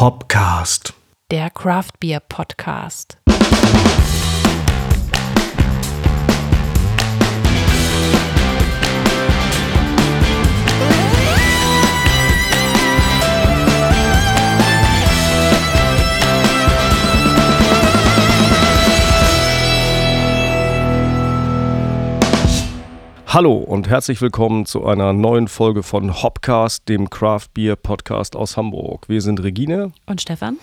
Hopcast. Der Craft Beer Podcast. Hallo und herzlich willkommen zu einer neuen Folge von Hopcast, dem Craft Beer Podcast aus Hamburg. Wir sind Regine Und Stefan?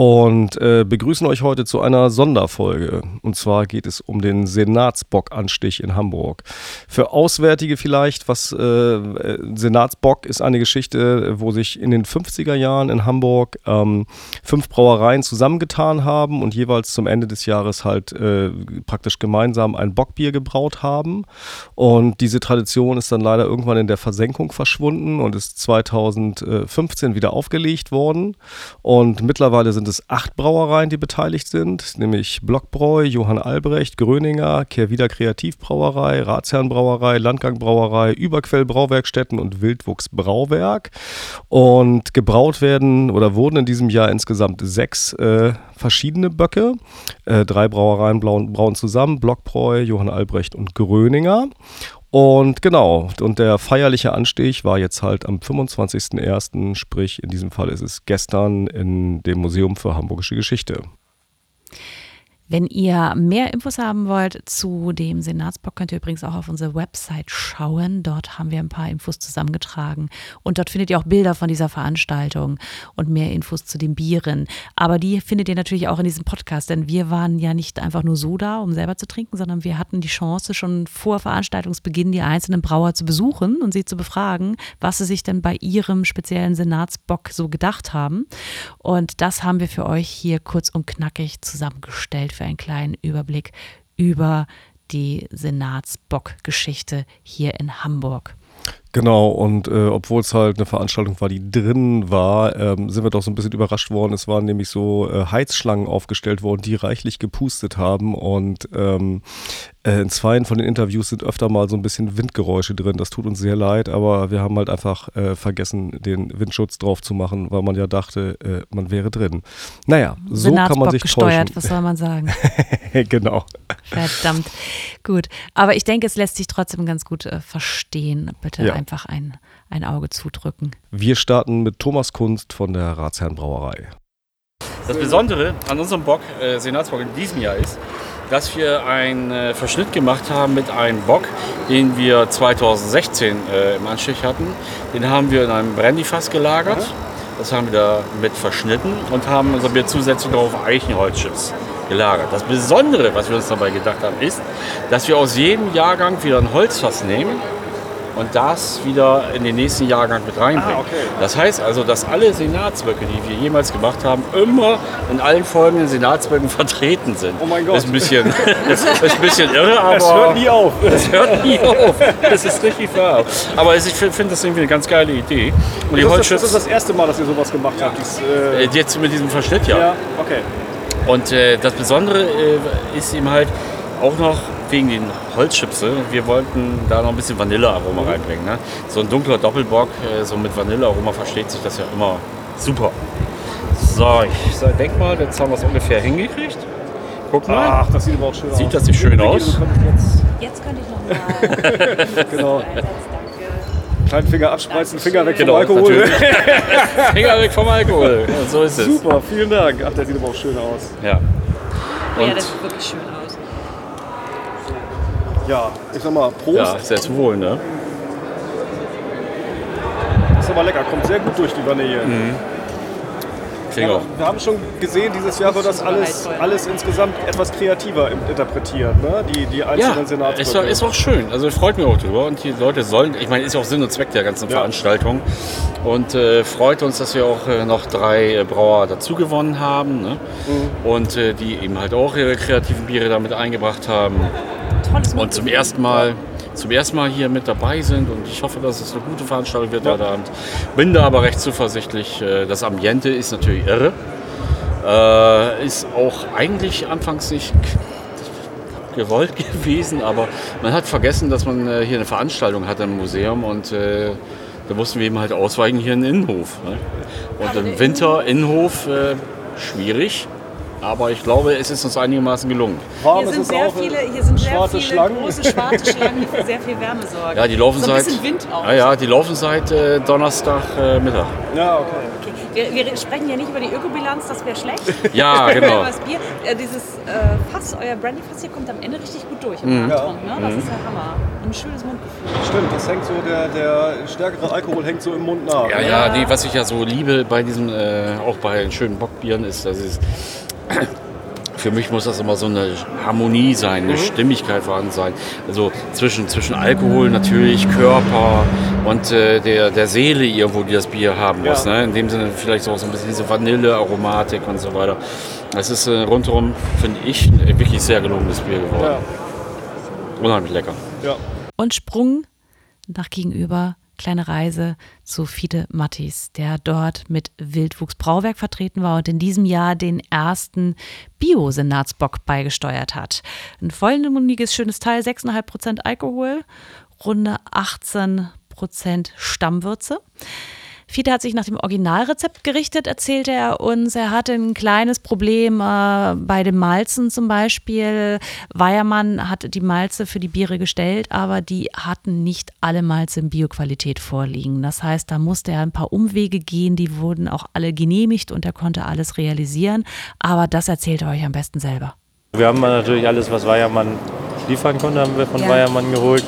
Und äh, begrüßen euch heute zu einer Sonderfolge. Und zwar geht es um den Senatsbock-Anstich in Hamburg. Für Auswärtige vielleicht, was äh, Senatsbock ist eine Geschichte, wo sich in den 50er Jahren in Hamburg ähm, fünf Brauereien zusammengetan haben und jeweils zum Ende des Jahres halt äh, praktisch gemeinsam ein Bockbier gebraut haben. Und diese Tradition ist dann leider irgendwann in der Versenkung verschwunden und ist 2015 wieder aufgelegt worden. Und mittlerweile sind es acht Brauereien, die beteiligt sind, nämlich Blockbräu, Johann Albrecht, Gröninger, Kehrwieder Kreativbrauerei, Ratsherrenbrauerei, Landgang Brauerei, Überquell Brauwerkstätten und Wildwuchs Brauwerk. Und gebraut werden oder wurden in diesem Jahr insgesamt sechs äh, verschiedene Böcke. Äh, drei Brauereien brauen zusammen, Blockbräu, Johann Albrecht und Gröninger. Und genau, und der feierliche Anstich war jetzt halt am 25.01., sprich in diesem Fall ist es gestern in dem Museum für Hamburgische Geschichte. Wenn ihr mehr Infos haben wollt zu dem Senatsbock, könnt ihr übrigens auch auf unsere Website schauen. Dort haben wir ein paar Infos zusammengetragen. Und dort findet ihr auch Bilder von dieser Veranstaltung und mehr Infos zu den Bieren. Aber die findet ihr natürlich auch in diesem Podcast, denn wir waren ja nicht einfach nur so da, um selber zu trinken, sondern wir hatten die Chance, schon vor Veranstaltungsbeginn die einzelnen Brauer zu besuchen und sie zu befragen, was sie sich denn bei ihrem speziellen Senatsbock so gedacht haben. Und das haben wir für euch hier kurz und knackig zusammengestellt für einen kleinen Überblick über die Senatsbock-Geschichte hier in Hamburg. Genau, und äh, obwohl es halt eine Veranstaltung war, die drin war, ähm, sind wir doch so ein bisschen überrascht worden. Es waren nämlich so äh, Heizschlangen aufgestellt worden, die reichlich gepustet haben. Und ähm, äh, in zweien von den Interviews sind öfter mal so ein bisschen Windgeräusche drin. Das tut uns sehr leid, aber wir haben halt einfach äh, vergessen, den Windschutz drauf zu machen, weil man ja dachte, äh, man wäre drin. Naja, so kann man sich gesteuert, täuschen. was soll man sagen? genau. Verdammt. Gut. Aber ich denke, es lässt sich trotzdem ganz gut äh, verstehen. Bitte Ja. einfach ein, ein Auge zudrücken. Wir starten mit Thomas Kunst von der Ratsherrenbrauerei. Das Besondere an unserem Bock, äh, Senatsbock in diesem Jahr ist, dass wir einen äh, Verschnitt gemacht haben mit einem Bock, den wir 2016 äh, im Anstich hatten. Den haben wir in einem Brandyfass gelagert. Das haben wir da mit verschnitten und haben unser Bier zusätzlich noch auf Eichenholzchips gelagert. Das Besondere, was wir uns dabei gedacht haben, ist, dass wir aus jedem Jahrgang wieder ein Holzfass nehmen und das wieder in den nächsten Jahrgang mit reinbringen. Das heißt also, dass alle Senatsböcke, die wir jemals gemacht haben, immer in allen folgenden Senatsböcken vertreten sind. Oh mein Gott. Ist ein bisschen, ist, ist ein bisschen irre, aber Es hört nie auf. es hört nie auf. Das ist richtig wahr. Aber ich finde das irgendwie eine ganz geile Idee. Und die Das ist, das Holzschütze, ist das erste Mal, dass ihr sowas gemacht habt. Dies, äh, äh, jetzt mit diesem Verschnitt, ja. ja, okay. Und äh, das Besondere äh, ist eben halt auch noch wegen den Holzchipse. Wir wollten da noch ein bisschen Vanillearoma reinbringen. Ne? So ein dunkler Doppelbock, äh, so mit Vanillearoma versteht sich das ja immer super. So, ich so, denk mal, jetzt haben wir es ungefähr hingekriegt. Guck mal. Ach, das sieht aber auch schön aus. Sieht das nicht schön aus? Jetzt könnte ich noch mal. Jetzt, genau. Kleinen Finger abspreizen, Finger weg Genau, vom Alkohol. Finger weg vom Alkohol. Ja, so ist es. Super, vielen Dank. Ach, der sieht aber auch schön aus. Ja. ja, Und das sieht wirklich schön aus. Ja, ich sag mal, Prost. ja, sehr zu wohl, ne? Ist aber lecker, kommt sehr gut durch die Vanille. Mhm. Klingt Ja, auch. wir haben schon gesehen, dieses Jahr wird das alles, alles insgesamt etwas kreativer interpretiert, ne? die, die Ja, einzelnen ist, auch- ist auch schön. Also freut mich auch drüber. Und die Leute sollen, ich meine, ist ja auch Sinn und Zweck der ganzen Ja. Veranstaltung. Und äh, freut uns, dass wir auch äh, noch drei äh, Brauer dazu gewonnen haben. Ne? Mhm. Und äh, die eben halt auch ihre kreativen Biere damit eingebracht haben. Tolles Und zum ersten Mal. Zum ersten Mal hier mit dabei sind und ich hoffe, dass es eine gute Veranstaltung wird heute Abend. Bin da aber recht zuversichtlich. Äh, Das Ambiente ist natürlich irre. Äh, ist auch eigentlich anfangs nicht gewollt gewesen, aber man hat vergessen, dass man äh, hier eine Veranstaltung hat im Museum und da mussten wir eben halt ausweichen hier in den Innenhof. Ne? Und im Winter Innenhof schwierig. Aber ich glaube, es ist uns einigermaßen gelungen. Warm Hier sind sehr viele, hier sind sehr viele Schlangen. große schwarze Schlangen, die für sehr viel Wärme sorgen. Ja, die laufen so ein seit. bisschen Wind auch. Ja, ja, die laufen seit äh, Donnerstag äh, Mittag. Ja, okay. Wir, wir sprechen ja nicht über die Ökobilanz, das wäre schlecht. Ja, genau. Aber das Bier, äh, dieses äh, Fass, euer Brandy-Fass hier kommt am Ende richtig gut durch im Nachtrunk. Ne? Das ist ja Hammer. Ein schönes Mundgefühl. Stimmt, das hängt so, der, der stärkere Alkohol hängt so im Mund nach. Ja, ja, nee, was ich ja so liebe bei diesen, äh, auch bei den schönen Bockbieren, ist, dass es. Für mich muss das immer so eine Harmonie sein, eine Stimmigkeit vorhanden sein. Also zwischen, zwischen Alkohol natürlich, Körper und äh, der, der Seele irgendwo, die das Bier haben muss. Ja. Ne? In dem Sinne vielleicht auch so ein bisschen diese Vanillearomatik und so weiter. Das ist äh, rundherum, finde ich, ein wirklich sehr gelungenes Bier geworden. Ja, Unheimlich lecker. ja. Und Sprung nach gegenüber, kleine Reise zu Fiete Mattis, der dort mit Wildwuchs Brauwerk vertreten war und in diesem Jahr den ersten Bio-Senatsbock beigesteuert hat. Ein vollmundiges, schönes Teil, 6,5% Alkohol, runde 18% Stammwürze. Fiete hat sich nach dem Originalrezept gerichtet, erzählte er uns. Er hatte ein kleines Problem äh, bei den Malzen zum Beispiel. Weiermann hat die Malze für die Biere gestellt, aber die hatten nicht alle Malze in Bioqualität vorliegen. Das heißt, da musste er ein paar Umwege gehen, die wurden auch alle genehmigt und er konnte alles realisieren. Aber das erzählt er euch am besten selber. Wir haben natürlich alles, was Weiermann liefern konnte, haben wir von Ja. Weiermann geholt.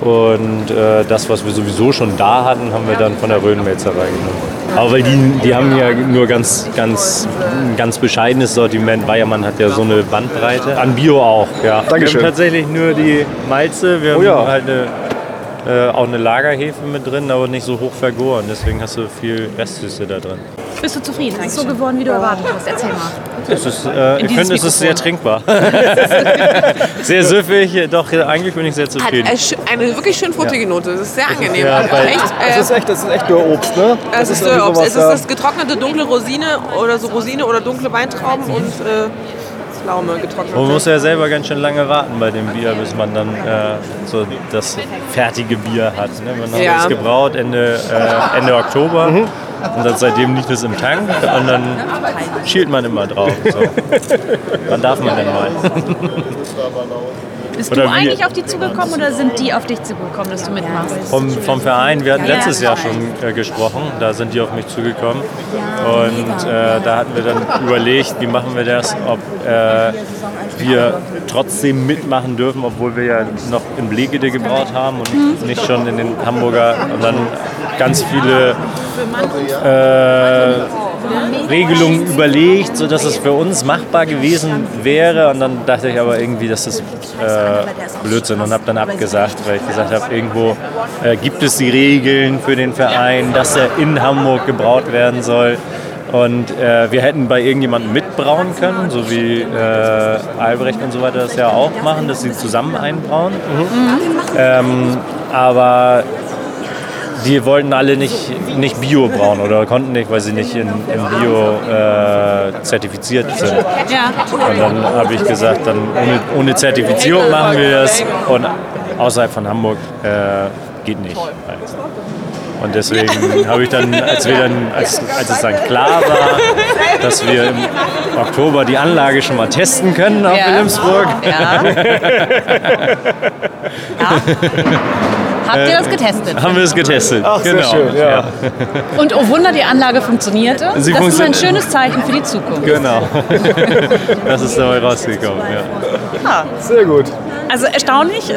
Und äh, das, was wir sowieso schon da hatten, haben wir dann von der Röhnmelzerei genommen. Aber weil die, die haben ja nur ganz, ganz, ein ganz bescheidenes Sortiment. Weiermann hat ja so eine Bandbreite. An Bio auch, ja. Dankeschön. Wir haben tatsächlich nur die Malze. Wir haben Oh ja. halt eine, äh, auch eine Lagerhefe mit drin, aber nicht so hoch vergoren. Deswegen hast du viel Restsüße da drin. Bist du zufrieden? Ist es so geworden, wie du erwartet hast? Erzähl mal. Es ist, äh, ich finde, es ist sehr trinkbar. sehr süffig, doch eigentlich bin ich sehr Hat zufrieden. äh, sch- eine wirklich schön fruchtige Note. Das ist sehr angenehm. ja Also echt, Das äh, ist echt, das ist echt Dörrobst, ne? es ist irgendwie Obst. sowas, Es ist das getrocknete dunkle Rosine oder so Rosine oder dunkle Weintrauben und äh, Pflaume getrocknet. Man muss ja selber ganz schön lange warten bei dem Bier, bis man dann äh, so das fertige Bier hat. Ne? Man hat Ja. es gebraut Ende, äh, Ende Oktober und dann seitdem liegt es im Tank und dann schielt man immer drauf. So. Wann darf man denn mal? Bist Oder du eigentlich auf die zugekommen oder sind die auf dich zugekommen, dass du mitmachst? Vom, vom Verein, wir hatten letztes Jahr schon äh, gesprochen, da sind die auf mich zugekommen. Und äh, da hatten wir dann überlegt, wie machen wir das, ob äh, wir trotzdem mitmachen dürfen, obwohl wir ja noch in Blegede gebraut haben und nicht schon in den Hamburger. Und dann ganz viele äh, Regelungen überlegt, sodass es für uns machbar gewesen wäre. Und dann dachte ich aber irgendwie, das ist äh, Blödsinn und habe dann abgesagt, weil ich gesagt habe, irgendwo äh, gibt es die Regeln für den Verein, dass er in Hamburg gebraut werden soll. Und äh, wir hätten bei irgendjemandem mitbrauen können, so wie äh, Albrecht und so weiter das ja auch machen, dass sie zusammen einbrauen. Ähm, aber die wollten alle nicht, nicht Bio brauen oder konnten nicht, weil sie nicht in, in Bio äh, zertifiziert sind. Ja. Und dann habe ich gesagt, dann ohne, ohne Zertifizierung machen wir das und außerhalb von Hamburg äh, geht nicht. Und deswegen habe ich dann, als, wir dann als, als es dann klar war, dass wir im Oktober die Anlage schon mal testen können auf Ja. Wilhelmsburg, Ja. Habt ihr das getestet? haben wir es getestet. Ach, sehr genau. schön, ja. Und oh Wunder, die Anlage funktionierte. Sie das ist ein funktioniert. schönes Zeichen für die Zukunft. Genau. das ist dabei rausgekommen. Ja. Sehr gut. Also erstaunlich.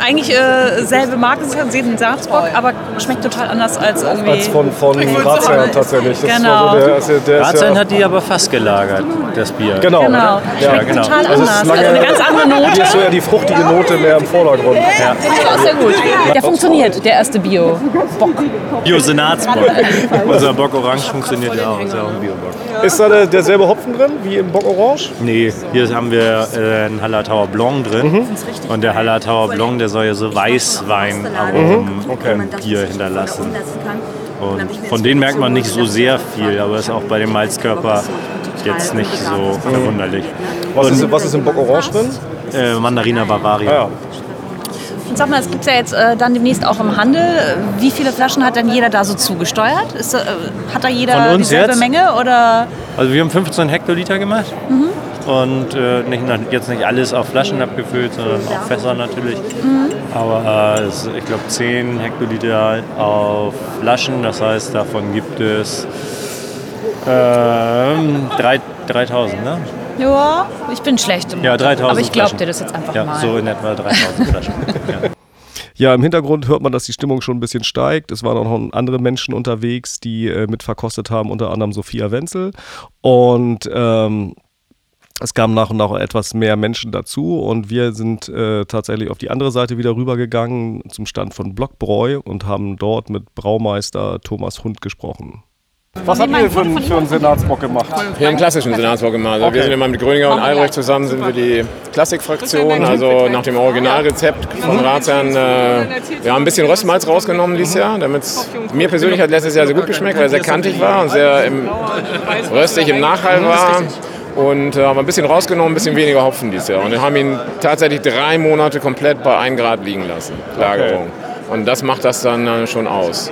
Eigentlich äh, selbe Marke, Seden Salzburg, aber schmeckt total anders als irgendwie. Als von, von Ratsherrn tatsächlich. Das Genau. so der, also der ist Ratsheim ja, hat die aber fast gelagert, das Bier. Genau. Genau. Ja, Schmeckt genau. total Also anders. ist lange- also eine ganz andere Note. Hier ist so ja die fruchtige Note mehr im Vordergrund. Ja. Ich auch sehr gut. Der funktioniert, der erste Bio. Bio-Senatsbock. Unser Bock Orange funktioniert ja auch, ist ja auch ein Biobock. Ist da der, derselbe Hopfen drin wie im Bock Orange? Nee, hier haben wir äh, einen Hallertauer Blanc drin. Und der Hallertauer Blanc, der soll ja so Weißweinaromen im Bier hinterlassen. Und von denen merkt man nicht so sehr viel, aber ist auch bei dem Malzkörper jetzt nicht so verwunderlich. Was, ist, was ist im Bock Orange drin? äh, Mandarina Bavaria. Ah, ja. Sag mal, es gibt ja jetzt äh, dann demnächst auch im Handel. Wie viele Flaschen hat denn jeder da so zugesteuert? Ist, äh, hat da jeder dieselbe jetzt? Menge oder? Also wir haben 15 Hektoliter gemacht und äh, nicht, jetzt nicht alles auf Flaschen abgefüllt, sondern auch Fässer natürlich. Aber äh, es, ich glaube 10 Hektoliter auf Flaschen, das heißt davon gibt es drei- 3000, ne? Ja, ich bin schlecht im Ja, Mathe. 3000 Aber ich glaube dir das jetzt einfach Ja, mal. so in etwa 3000 Flaschen. Ja. Ja, im Hintergrund hört man, dass die Stimmung schon ein bisschen steigt. Es waren auch noch andere Menschen unterwegs, die äh, mit verkostet haben, unter anderem Sophia Wenzel. Und ähm, es kamen nach und nach etwas mehr Menschen dazu und wir sind äh, tatsächlich auf die andere Seite wieder rübergegangen zum Stand von Blockbräu und haben dort mit Braumeister Thomas Hund gesprochen. Was habt ihr für, einen- für einen Senatsbock gemacht? Wir haben einen klassischen Senatsbock gemacht. Also Wir sind immer mit Gröninger und Albrecht zusammen, sind wir die Klassikfraktion, also nach dem Originalrezept von Ratsherrn. Äh, wir haben ein bisschen Röstmalz rausgenommen dieses Jahr, damit mir persönlich hat letztes Jahr sehr gut geschmeckt, weil er sehr kantig war und sehr im, röstig im Nachhall war. Und äh, haben ein bisschen rausgenommen, ein bisschen weniger Hopfen dieses Jahr. Und wir haben ihn tatsächlich drei Monate komplett bei 1 Grad liegen lassen, Lagerung. Und das macht das dann äh, schon aus.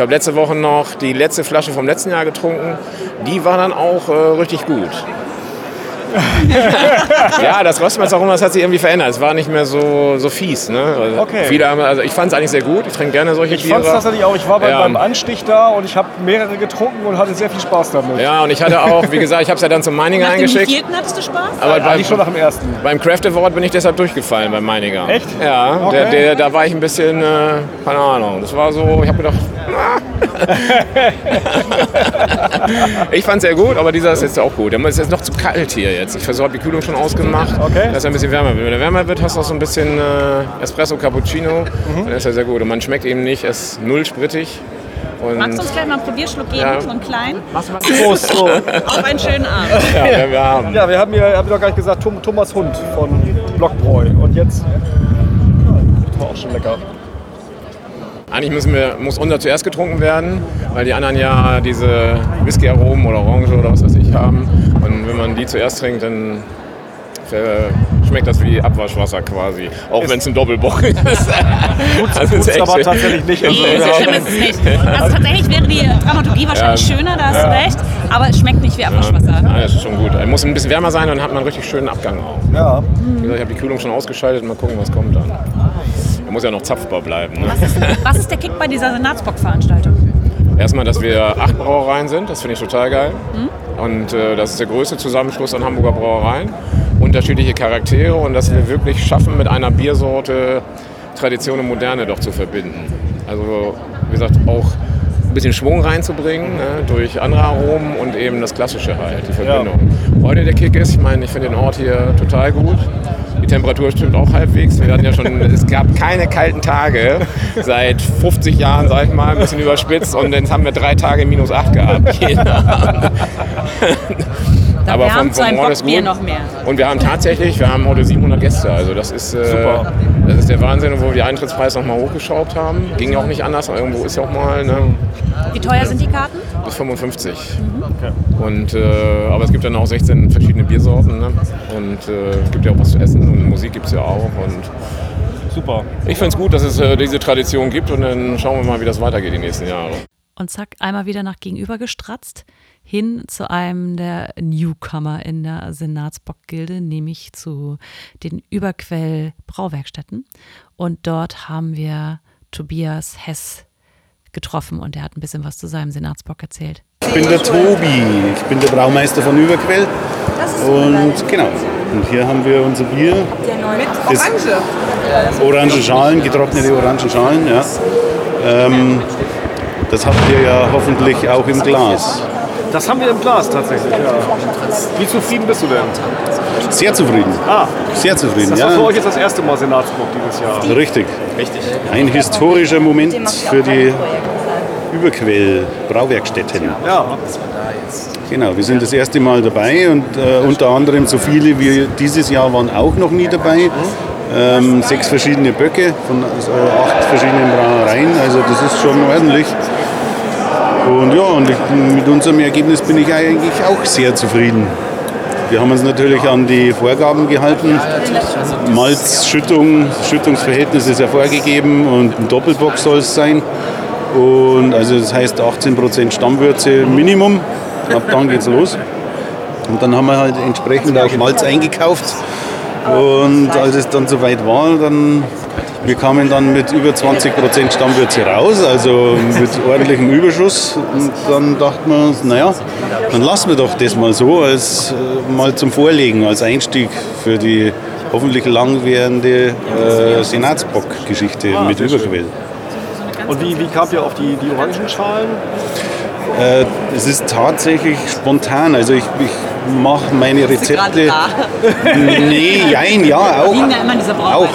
Ich habe letzte Woche noch die letzte Flasche vom letzten Jahr getrunken. Die war dann auch äh, richtig gut. ja, das Röstmalz auch immer, das hat sich irgendwie verändert. Es war nicht mehr so, so fies. Ne? Also Okay. Viele haben, also ich fand es eigentlich sehr gut. Ich trinke gerne solche Ich Biere. fand es tatsächlich auch. Ich war bei, Ja. beim Anstich da und ich habe mehrere getrunken und hatte sehr viel Spaß damit. Ja, und ich hatte auch, wie gesagt, ich habe es ja dann zum Meininger Nach dem eingeschickt. vierten hattest du Spaß? Aber Eigentlich beim, schon nach dem ersten. beim Craft Award bin ich deshalb durchgefallen beim Meininger. Echt? Ja, Okay. der, der, da war ich ein bisschen, äh, keine Ahnung. Das war so, ich habe gedacht. ich fand es sehr gut, aber dieser ist jetzt auch gut. Es ist jetzt noch zu kalt hier jetzt. Ich versuche, die Kühlung schon ausgemacht, Okay. dass er ein bisschen wärmer wird. Wenn er wärmer wird, hast du auch so ein bisschen äh, Espresso Cappuccino. Dann ist er sehr gut. Und man schmeckt eben nicht, es ist null sprittig. Und Magst du uns gleich mal einen Probierschluck geben, Ja. so einen kleinen? Prost. So. Auf einen schönen Abend. ja, wir- wir haben. Ja, wir haben hier, hab ich doch gar nicht gesagt, Thomas Hund von Blockbräu. Und jetzt. Das war auch schon lecker. Eigentlich müssen wir, muss unser zuerst getrunken werden, weil die anderen ja diese Whisky-Aromen oder Orange oder was weiß ich haben. Und wenn man die zuerst trinkt, dann schmeckt das wie Abwaschwasser quasi. Auch wenn es ein Doppelbock ist. Also Tut's ist echt- aber tatsächlich nicht. Also, Nee, so schlimm ist es nicht. Also tatsächlich wäre die Dramaturgie wahrscheinlich Ja. schöner, da hast du recht. Aber es schmeckt nicht wie Abwaschwasser. Ja, das ist schon gut. Er muss ein bisschen wärmer sein, dann hat man einen richtig schönen Abgang auch. ja. Wie gesagt, ich habe die Kühlung schon ausgeschaltet, mal gucken, was kommt dann. Er muss ja noch zapfbar bleiben. Ne? Was ist, was ist der Kick bei dieser Senatsbock-Veranstaltung? Erstmal, dass wir acht Brauereien sind, das finde ich total geil. Und äh, das ist der größte Zusammenschluss an Hamburger Brauereien. Unterschiedliche Charaktere und dass wir wirklich schaffen, mit einer Biersorte Tradition und Moderne doch zu verbinden. Also, wie gesagt, auch ein bisschen Schwung reinzubringen ne, durch andere Aromen und eben das Klassische halt, die Verbindung. Heute der Kick ist, ich meine, ich finde den Ort hier total gut. Die Temperatur stimmt auch halbwegs. Wir hatten ja schon, es gab keine kalten Tage seit 50 Jahren, sag ich mal, ein bisschen überspitzt. Und jetzt haben wir drei Tage minus 8 gehabt. Da Aber vom- vom Ort ist gut. noch mehr. Und wir haben tatsächlich, wir haben heute 700 Gäste. Also das ist, äh, Super. das ist der Wahnsinn, wo wir die Eintrittspreise noch mal hochgeschraubt haben. Ging ja auch nicht anders, aber irgendwo ist ja auch mal ne, Wie teuer sind die Karten? Bis 55. Und, äh, aber es gibt dann auch 16 verschiedene Biersorten. Ne? Und äh, es gibt ja auch was zu essen und Musik gibt es ja auch. Und Super. ich finde es gut, dass es äh, diese Tradition gibt und dann schauen wir mal, wie das weitergeht die nächsten Jahre. Und zack, einmal wieder nach gegenüber gestratzt, hin zu einem der Newcomer in der Senatsbock-Gilde, nämlich zu den Überquell Brauwerkstätten. Und dort haben wir Tobias Hess getroffen und er hat ein bisschen was zu seinem Senatsbock erzählt. Ich bin der Tobi, ich bin der Braumeister von Überquell. Und genau, und hier haben wir unser Bier. Mit Das- Orange. Orange Schalen, getrocknete orange Schalen, ja. Ähm, das habt ihr ja hoffentlich auch im Glas. Das haben wir im Glas tatsächlich, ja. Wie zufrieden bist du denn? Sehr zufrieden. Ah, Sehr zufrieden, das war für euch ja. jetzt das erste Mal Senatsbock dieses Jahr. Richtig. Ein historischer Moment für die Überquell Brauwerkstätten. Ja, Genau, wir sind das erste Mal dabei und äh, unter anderem so viele wie dieses Jahr waren auch noch nie dabei. Ähm, sechs verschiedene Böcke von äh, acht verschiedenen Brauereien, also das ist schon ordentlich. Und ja, und ich, mit unserem Ergebnis bin ich eigentlich auch sehr zufrieden. Wir haben uns natürlich an die Vorgaben gehalten. Malzschüttung, Schüttungsverhältnis ist ja vorgegeben und ein Doppelbock soll es sein. Und also das heißt 18% Stammwürze Minimum. Ab dann geht's los. Und dann haben wir halt entsprechend auch Malz eingekauft. Und als es dann soweit war, dann wir kamen dann mit über 20% Stammwürze raus, also mit ordentlichem Überschuss. Und dann dachten wir uns, naja, dann lassen wir doch das mal so, als äh, mal zum Vorlegen, als Einstieg für die hoffentlich langwährende äh, Senatsbock-Geschichte mit Überquell. Und wie, wie kamt ihr auf die, die Orangenschalen? Äh, es ist tatsächlich spontan. Also ich, ich mache meine Rezepte. Nee, jein, ja, auch. ja auch.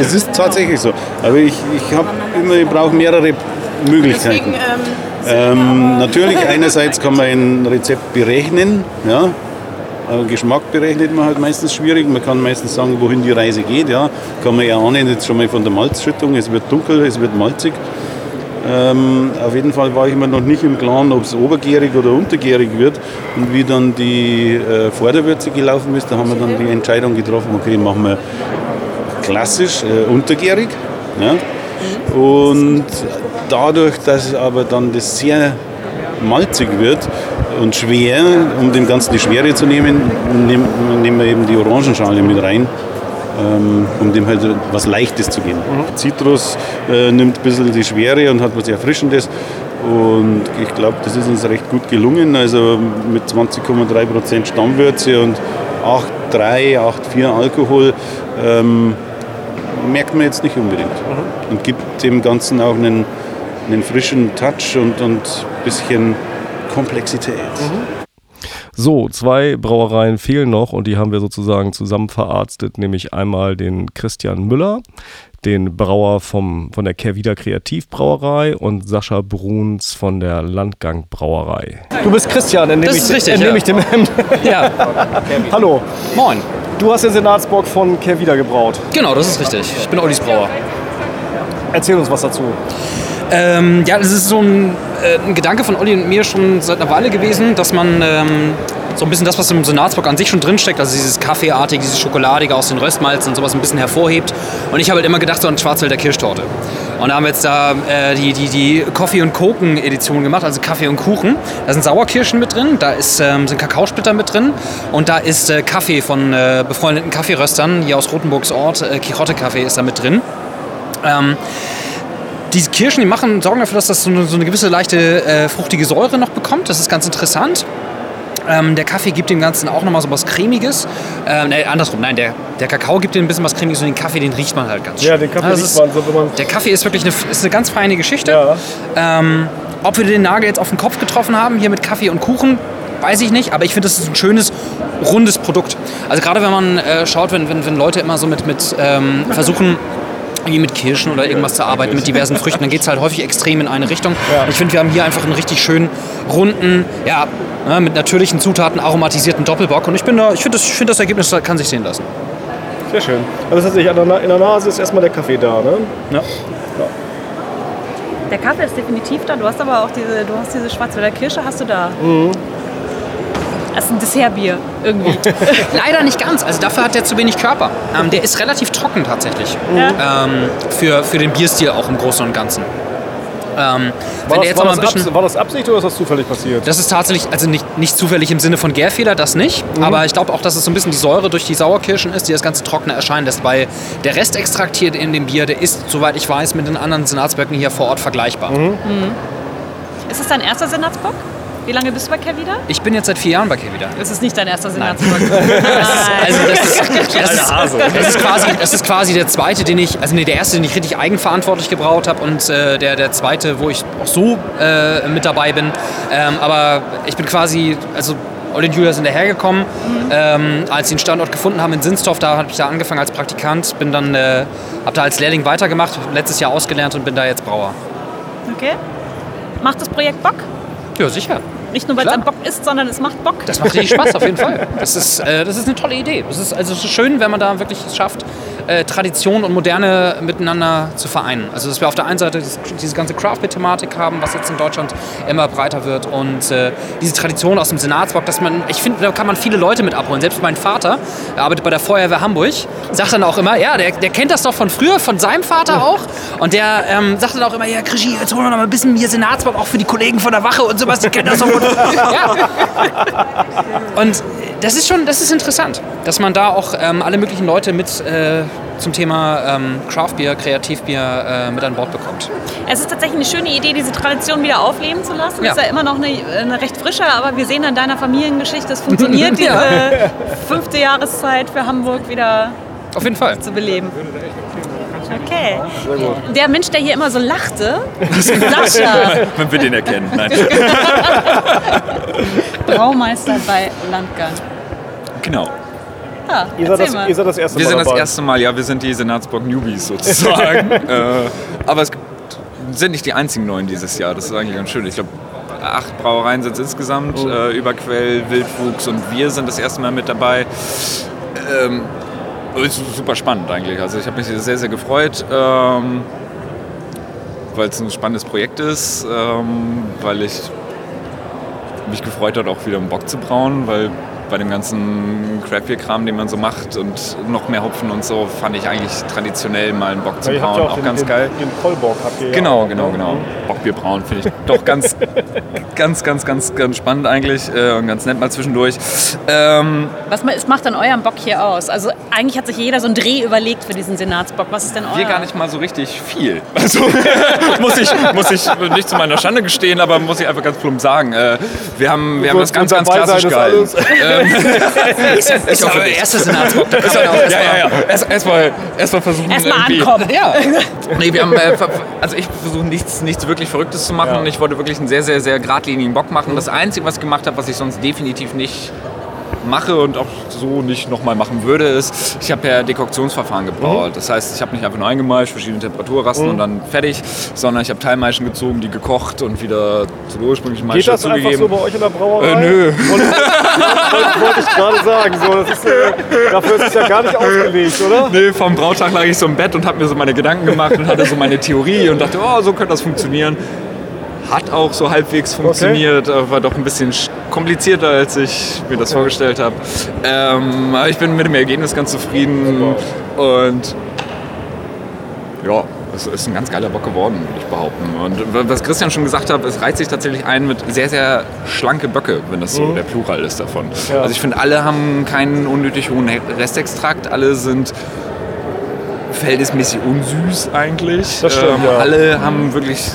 Es ist tatsächlich so. Aber ich, ich habe immer, ich brauche mehrere Möglichkeiten. Ähm, natürlich, einerseits kann man ein Rezept berechnen. Ja. Äh, Geschmack berechnet man halt meistens schwierig. Man kann meistens sagen, wohin die Reise geht. Ja. Kann man erahnen, jetzt schon mal von der Malzschüttung. Es wird dunkel, es wird malzig. Ähm, auf jeden Fall war ich mir noch nicht im Klaren, ob es obergärig oder untergärig wird. Und wie dann die äh, Vorderwürze gelaufen ist, da haben wir dann die Entscheidung getroffen, okay, machen wir klassisch äh, untergärig. Ja? Und dadurch, dass aber dann das sehr malzig wird und schwer, um dem Ganzen die Schwere zu nehmen, nehmen, wir eben die Orangenschale mit rein, um dem halt was Leichtes zu geben. Zitrus äh, nimmt ein bisschen die Schwere und hat was Erfrischendes. Und ich glaube, das ist uns recht gut gelungen. Also mit 20,3% Stammwürze und 8,3, 8,4 Alkohol ähm, merkt man jetzt nicht unbedingt. Und gibt dem Ganzen auch einen, einen frischen Touch und ein bisschen Komplexität. So, zwei Brauereien fehlen noch und die haben wir sozusagen zusammen verarztet, nämlich einmal den Christian Müller, den Brauer vom, von der Kehrwieder Kreativbrauerei und Sascha Bruns von der Landgang Brauerei. Du bist Christian, entnehme Das ich, ist richtig, entnehme ja. ich dem Hemd. Ja, Hallo, moin. du hast den Senatsbock von Kehrwieder gebraut. Genau, das ist richtig. Ich bin Ollis Brauer. Erzähl uns was dazu. Ähm, ja, das ist so ein, äh, ein Gedanke von Olli und mir schon seit einer Weile gewesen, dass man ähm, so ein bisschen das, was im Senatsbock an sich schon drinsteckt, also dieses Kaffeeartige, dieses Schokoladige aus den Röstmalzen und sowas ein bisschen hervorhebt. Und ich habe halt immer gedacht so an Schwarzwälder Kirschtorte. Und da haben wir jetzt da äh, die, die, die Coffee- und Koken-Edition gemacht, also Kaffee und Kuchen. Da sind Sauerkirschen mit drin, da ist, ähm, sind Kakaosplitter mit drin und da ist äh, Kaffee von äh, befreundeten Kaffeeröstern hier aus Rotenburgs Ort, äh, Kichotte Kaffee ist da mit drin. Ähm, diese Kirschen, die machen, sorgen dafür, dass das so eine, so eine gewisse leichte äh, fruchtige Säure noch bekommt. Das ist ganz interessant. Ähm, der Kaffee gibt dem Ganzen auch nochmal so was Cremiges. Ähm, nee, andersrum, nein, der, der Kakao gibt dem ein bisschen was Cremiges und den Kaffee, den riecht man halt ganz schön. Ja, den Kaffee Das riecht man so, wenn man- Der Kaffee ist wirklich eine, ist eine ganz feine Geschichte. Ja. Ähm, ob wir den Nagel jetzt auf den Kopf getroffen haben, hier mit Kaffee und Kuchen, weiß ich nicht, aber ich finde, das ist ein schönes, rundes Produkt. Also gerade wenn man äh, schaut, wenn, wenn, wenn Leute immer so mit, mit ähm, versuchen, irgendwie mit Kirschen oder irgendwas zu arbeiten, mit diversen Früchten, dann geht es halt häufig extrem in eine Richtung. Ich finde, wir haben hier einfach einen richtig schönen, runden, ja, ne, mit natürlichen Zutaten aromatisierten Doppelbock. Und ich, bin da, ich finde, das, ich find, das Ergebnis kann sich sehen lassen. Sehr schön. Also das heißt, an der in der Nase ist erstmal der Kaffee da, ne? Ja. Der Kaffee ist definitiv da. Du hast aber auch diese, du hast diese Schwarzwälder Kirsche, hast du da. Das ist ein Dessertbier irgendwie. Leider nicht ganz. Also dafür hat der zu wenig Körper. Ähm, der ist relativ trocken tatsächlich. Ja. Ähm, für, für den Bierstil auch im Großen und Ganzen. Ähm, War das, war, das bisschen, war das Absicht oder ist das zufällig passiert? das ist tatsächlich, also nicht, nicht zufällig im Sinne von Gärfehler, das nicht. Mhm. Aber ich glaube auch, dass es so ein bisschen die Säure durch die Sauerkirschen ist, die das Ganze trockner erscheinen lässt. Weil der Restextrakt hier in dem Bier, der ist, soweit ich weiß, mit den anderen Senatsböcken hier vor Ort vergleichbar. Mhm. ist es dein erster Senatsbock? Wie lange bist du bei Kehrwieder? Ich bin jetzt seit vier Jahren bei Kevida. Es ist nicht dein erster Senatsbock. Also das ist, das, ist, das, ist quasi, das ist quasi der zweite, den ich, also nee, der erste, den ich richtig eigenverantwortlich gebraut habe und äh, der, der zweite, wo ich auch so äh, mit dabei bin. Ähm, aber ich bin quasi, also Olli und Julia sind dahergekommen, ähm, als sie einen Standort gefunden haben in Sinsdorf, da habe ich da angefangen als Praktikant, bin dann, äh, habe da als Lehrling weitergemacht, letztes Jahr ausgelernt und bin da jetzt Brauer. Okay. Macht das Projekt Bock? Ja, sicher. Nicht nur, weil es ein Bock ist, sondern es macht Bock. Das macht richtig Spaß, auf jeden Fall. Das ist, äh, das ist eine tolle Idee. Das ist, also es ist schön, wenn man da wirklich es schafft, äh, Tradition und Moderne miteinander zu vereinen. Also dass wir auf der einen Seite das, diese ganze Craft-Beer-Thematik haben, was jetzt in Deutschland immer breiter wird und äh, diese Tradition aus dem Senatsbock, dass man, ich finde, da kann man viele Leute mit abholen. Selbst mein Vater, der arbeitet bei der Feuerwehr Hamburg, sagt dann auch immer, ja, der, der kennt das doch von früher, von seinem Vater auch. Und der ähm, sagt dann auch immer, ja, Krischi, jetzt holen wir noch mal ein bisschen hier Senatsbock, auch für die Kollegen von der Wache und sowas, die kennen das doch. Ja. Und das ist schon, das ist interessant, dass man da auch ähm, alle möglichen Leute mit äh, zum Thema ähm, Craftbier, Kreativbier äh, mit an Bord bekommt. Es ist tatsächlich eine schöne Idee, diese Tradition wieder aufleben zu lassen. Ja. Ist ja immer noch eine, eine recht frische, aber wir sehen an deiner Familiengeschichte, es funktioniert, diese Ja. fünfte Jahreszeit für Hamburg wieder Auf jeden Fall. zu beleben. Okay. Der Mensch, der hier immer so lachte, Sascha, Man wird ihn erkennen. Nein. Braumeister bei Landgang. Genau. Ja, Ihr seid, das, mal. ihr seid das erste Wir Mal sind das dabei. erste Mal, ja, wir sind die Senatsburg Newbies sozusagen. äh, aber es gibt- sind nicht die einzigen neuen dieses Jahr. Das ist eigentlich ganz schön. Ich glaube, acht Brauereien sind es insgesamt. Äh, Überquell, Wildwuchs und wir sind das erste Mal mit dabei. Ähm, ist super spannend eigentlich. Also ich habe mich sehr, sehr gefreut. Ähm, weil es ein spannendes Projekt ist, ähm, weil ich mich gefreut hat, auch wieder einen Bock zu brauen, weil bei dem ganzen Craftbeer-Kram, den man so macht und noch mehr Hopfen und so, fand ich eigentlich traditionell mal einen Bock zu brauen auch auch den, ganz den, geil. Den Vollbock habt ihr ja Genau, auch, genau, ne? genau. Bockbier brauen finde ich doch ganz, ganz, ganz, ganz, ganz spannend eigentlich äh, und ganz nett mal zwischendurch. Ähm, Was macht dann euren Bock hier aus? Also eigentlich hat sich jeder so einen Dreh überlegt für diesen Senatsbock. Was ist denn euer? wir gar nicht mal so richtig viel. Also muss ich, muss ich nicht zu meiner Schande gestehen, aber muss ich einfach ganz plump sagen. Äh, wir haben, wir haben das ganz, ganz klassisch gehalten. alles. Ist, ist aber der erste Senatsbock. Da kann man auch Ja, ja, ja. Erst, erst, mal, erst mal versuchen. Erstmal ankommen. Ja. Nee, wir haben, äh, also ich versuche nichts, nichts wirklich Verrücktes zu machen. Ja. Ich wollte wirklich einen sehr, sehr, sehr geradlinigen Bock machen. Das Einzige, was ich gemacht habe, was ich sonst definitiv nicht mache und auch so nicht nochmal machen würde, ist, ich habe per Dekoktionsverfahren gebraut. Das heißt, ich habe nicht einfach nur eingemeischt, verschiedene Temperaturrasten und dann fertig, sondern ich habe Teilmeischen gezogen, die gekocht und wieder zu der ursprünglichen Geht Maische das einfach zugegeben. so bei euch in der Brauerei? Äh, nö. Wollte, wollte, ich gerade sagen. So, das ist, äh, dafür ist es ja gar nicht ausgelegt, oder? Nee, vom Brautag lag ich so im Bett und habe mir so meine Gedanken gemacht und hatte so meine Theorie und dachte, oh, so könnte das funktionieren. Hat auch so halbwegs funktioniert, aber war doch ein bisschen sch- komplizierter, als ich mir das vorgestellt habe. Ähm, aber ich bin mit dem Ergebnis ganz zufrieden und ja, es ist ein ganz geiler Bock geworden, würde ich behaupten. Und was Christian schon gesagt hat, es reizt sich tatsächlich ein mit sehr, sehr schlanke Böcke, wenn das so der Plural ist davon. Ja. Also ich finde, alle haben keinen unnötig hohen Restextrakt, alle sind verhältnismäßig unsüß eigentlich. Das stimmt, ja. Alle haben wirklich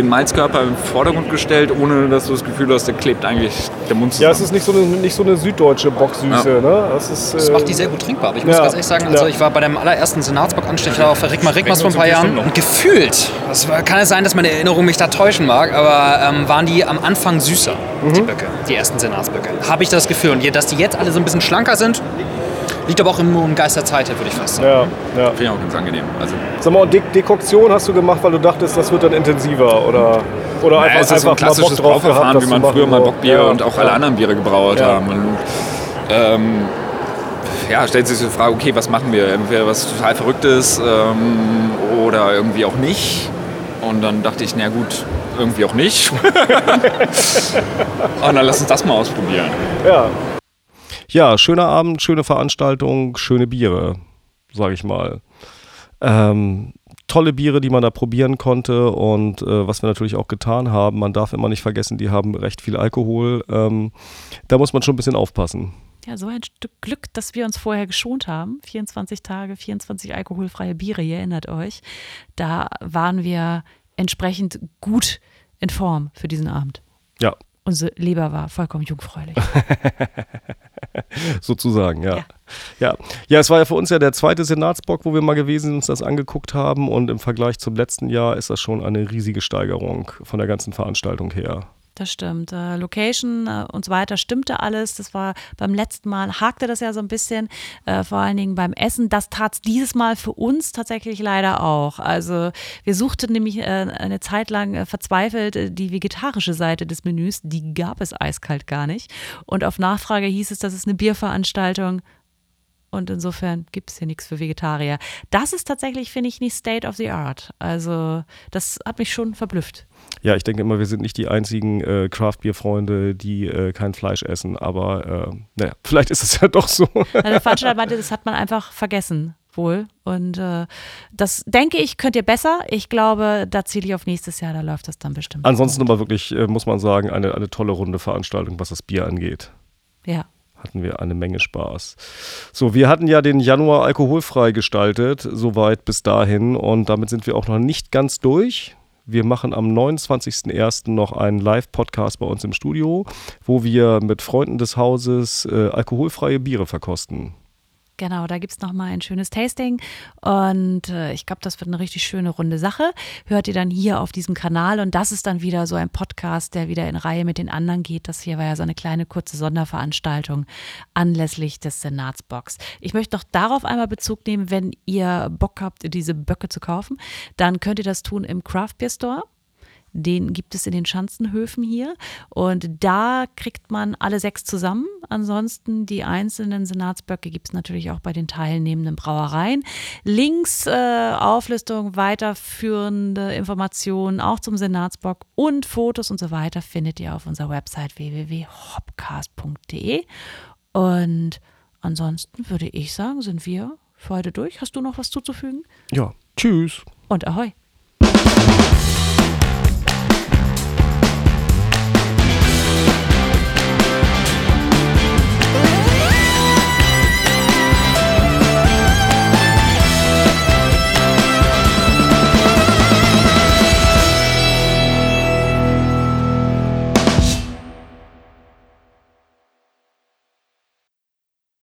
den Malzkörper im Vordergrund gestellt, ohne dass du das Gefühl hast, der klebt eigentlich der Mund zusammen. Ja, es ist nicht so eine, nicht so eine süddeutsche Bocksüße. Ne? Das, ist, Das äh, macht die sehr gut trinkbar. Aber ich muss Ja. ganz ehrlich sagen, also Ja. ich war bei dem allerersten Senatsbock-Anstecher auf der Rigmar Rigmas vor ein paar Jahren und gefühlt, das war, kann es sein, dass meine Erinnerung mich da täuschen mag, aber ähm, waren die am Anfang süßer, Mhm. die Böcke, die ersten Senatsböcke. Habe ich das Gefühl. Und je- dass die jetzt alle so ein bisschen schlanker sind, liegt aber auch im, im Geist der Zeit, würde ich fast sagen. ja, ja. Finde ich auch ganz angenehm. Also, Sag mal, und De Dekoktion hast du gemacht, weil du dachtest, das wird dann intensiver oder, oder naja, einfach, es ist so ein einfach mal Bock klassisches Brauverfahren, gehabt, wie man früher mal. Bockbier Ja, und auch alle anderen Biere gebraut Ja. haben. Und, ähm, ja, stellt sich so die Frage, okay, was machen wir? Entweder was total Verrücktes ähm, oder irgendwie auch nicht. Und dann dachte ich, na gut, irgendwie auch nicht. und dann lass uns das mal ausprobieren. Ja, Ja, schöner Abend, schöne Veranstaltung, schöne Biere, sage ich mal. Ähm, tolle Biere, die man da probieren konnte und äh, was wir natürlich auch getan haben, man darf immer nicht vergessen, die haben recht viel Alkohol. Ähm, da muss man schon ein bisschen aufpassen. Ja, so ein Stück Glück, dass wir uns vorher geschont haben. 24 Tage, 24 alkoholfreie Biere, ihr erinnert euch. Da waren wir entsprechend gut in Form für diesen Abend. Ja, Unsere Leber war vollkommen jungfräulich. sozusagen, ja. Ja. ja. Ja, es war ja für uns ja der zweite Senatsbock, wo wir mal gewesen sind, uns das angeguckt haben und im Vergleich zum letzten Jahr ist das schon eine riesige Steigerung von der ganzen Veranstaltung her. Das stimmt. Äh, Location äh, und so weiter stimmte alles. Das war beim letzten Mal, hakte das ja so ein bisschen, äh, vor allen Dingen beim Essen. Das tat es dieses Mal für uns tatsächlich leider auch. Also wir suchten nämlich äh, eine Zeit lang äh, verzweifelt äh, die vegetarische Seite des Menüs. Die gab es eiskalt gar nicht. Und auf Nachfrage hieß es, das ist eine Bierveranstaltung. Und insofern gibt es hier nichts für Vegetarier. Das ist tatsächlich, finde ich, nicht State of the Art. Also, das hat mich schon verblüfft. Ja, ich denke immer, wir sind nicht die einzigen äh, Craft-Bier-Freunde, die äh, kein Fleisch essen. Aber äh, naja, vielleicht ist es ja doch so. Also der Veranstalter meinte, das hat man einfach vergessen wohl. Und äh, das denke ich, könnt ihr besser. Ich glaube, da ziele ich auf nächstes Jahr, da läuft das dann bestimmt. Ansonsten aber wirklich, äh, muss man sagen, eine, eine tolle runde Veranstaltung, was das Bier angeht. Ja. Hatten wir eine Menge Spaß. So, wir hatten ja den Januar alkoholfrei gestaltet, soweit bis dahin. Und damit sind wir auch noch nicht ganz durch. Wir machen am 29.01. noch einen Live-Podcast bei uns im Studio, wo wir mit Freunden des Hauses äh, alkoholfreie Biere verkosten. Genau, da gibt es nochmal ein schönes Tasting und äh, ich glaube, das wird eine richtig schöne runde Sache. Hört ihr dann hier auf diesem Kanal und das ist dann wieder so ein Podcast, der wieder in Reihe mit den anderen geht. Das hier war ja so eine kleine kurze Sonderveranstaltung anlässlich des Senatsbox. Ich möchte noch darauf einmal Bezug nehmen, wenn ihr Bock habt, diese Böcke zu kaufen, dann könnt ihr das tun im Craft Beer Store. Den gibt es in den Schanzenhöfen hier. Und da kriegt man alle sechs zusammen. Ansonsten die einzelnen Senatsböcke gibt es natürlich auch bei den teilnehmenden Brauereien. Links, äh, Auflistung, weiterführende Informationen auch zum Senatsbock und Fotos und so weiter findet ihr auf unserer Website www.hopcast.de. Und ansonsten würde ich sagen, sind wir für heute durch. Hast du noch was zuzufügen? Ja, tschüss. Und ahoi.